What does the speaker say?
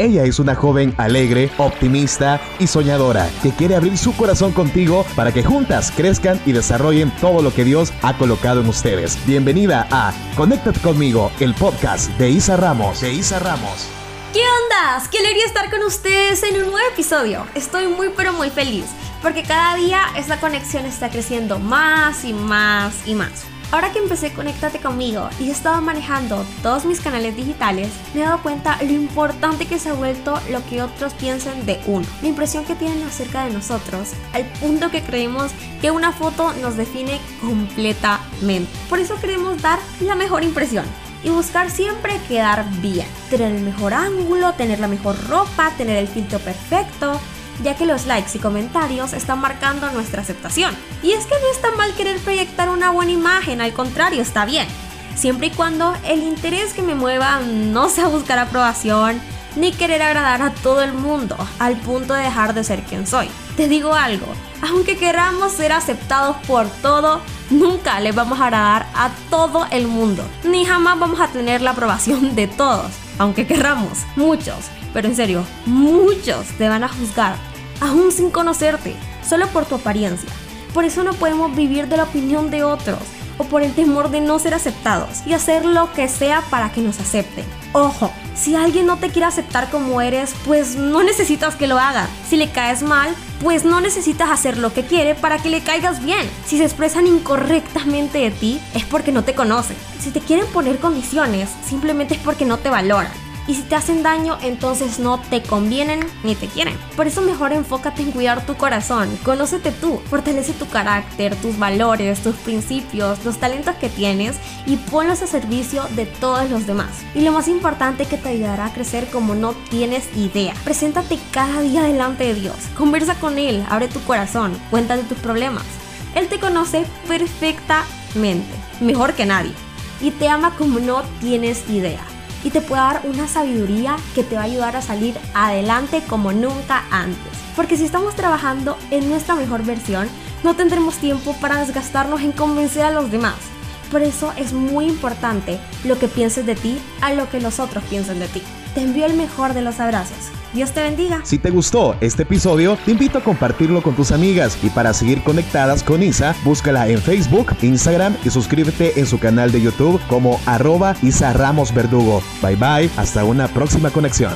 Ella es una joven alegre, optimista y soñadora que quiere abrir su corazón contigo para que juntas crezcan y desarrollen todo lo que Dios ha colocado en ustedes. Bienvenida a Conéctate conmigo, el podcast de Isa Ramos. De Isa Ramos. ¿Qué ondas? Qué alegría estar con ustedes en un nuevo episodio. Estoy muy pero muy feliz porque cada día esta conexión está creciendo más y más y más. Ahora que empecé Conéctate conmigo. Y he estado manejando todos mis canales digitales, me he dado cuenta lo importante que se ha vuelto lo que otros piensen de uno, la impresión que tienen acerca de nosotros, al punto que creemos que una foto nos define completamente. Por eso queremos dar la mejor impresión y buscar siempre quedar bien, tener el mejor ángulo, tener la mejor ropa, tener el filtro perfecto, ya que los likes y comentarios están marcando nuestra aceptación. Y es que no está mal querer proyectar una buena imagen, al contrario, está bien, siempre y cuando el interés que me mueva no sea buscar aprobación, ni querer agradar a todo el mundo, al punto de dejar de ser quien soy. Te digo algo, aunque queramos ser aceptados por todo, nunca le vamos a agradar a todo el mundo, ni jamás vamos a tener la aprobación de todos, aunque querramos, muchos, pero en serio, muchos te van a juzgar aún sin conocerte, solo por tu apariencia. Por eso no podemos vivir de la opinión de otros o por el temor de no ser aceptados y hacer lo que sea para que nos acepten. Ojo, si alguien no te quiere aceptar como eres, pues no necesitas que lo haga. Si le caes mal, pues no necesitas hacer lo que quiere para que le caigas bien. Si se expresan incorrectamente de ti, es porque no te conocen. Si te quieren poner condiciones, simplemente es porque no te valoran. Y si te hacen daño, entonces no te convienen ni te quieren. Por eso mejor enfócate en cuidar tu corazón, conócete tú, fortalece tu carácter, tus valores, tus principios, los talentos que tienes y ponlos a servicio de todos los demás. Y lo más importante que te ayudará a crecer como no tienes idea. Preséntate cada día delante de Dios, conversa con Él, abre tu corazón, cuéntale tus problemas. Él te conoce perfectamente, mejor que nadie, y te ama como no tienes idea y te puede dar una sabiduría que te va a ayudar a salir adelante como nunca antes. Porque si estamos trabajando en nuestra mejor versión, no tendremos tiempo para desgastarnos en convencer a los demás. Por eso es muy importante lo que pienses de ti a lo que los otros piensen de ti. Te envío el mejor de los abrazos. Dios te bendiga. Si te gustó este episodio, te invito a compartirlo con tus amigas y para seguir conectadas con Isa, búscala en Facebook, Instagram y suscríbete en su canal de YouTube como arroba Isa Ramos Verdugo. Bye bye, hasta una próxima conexión.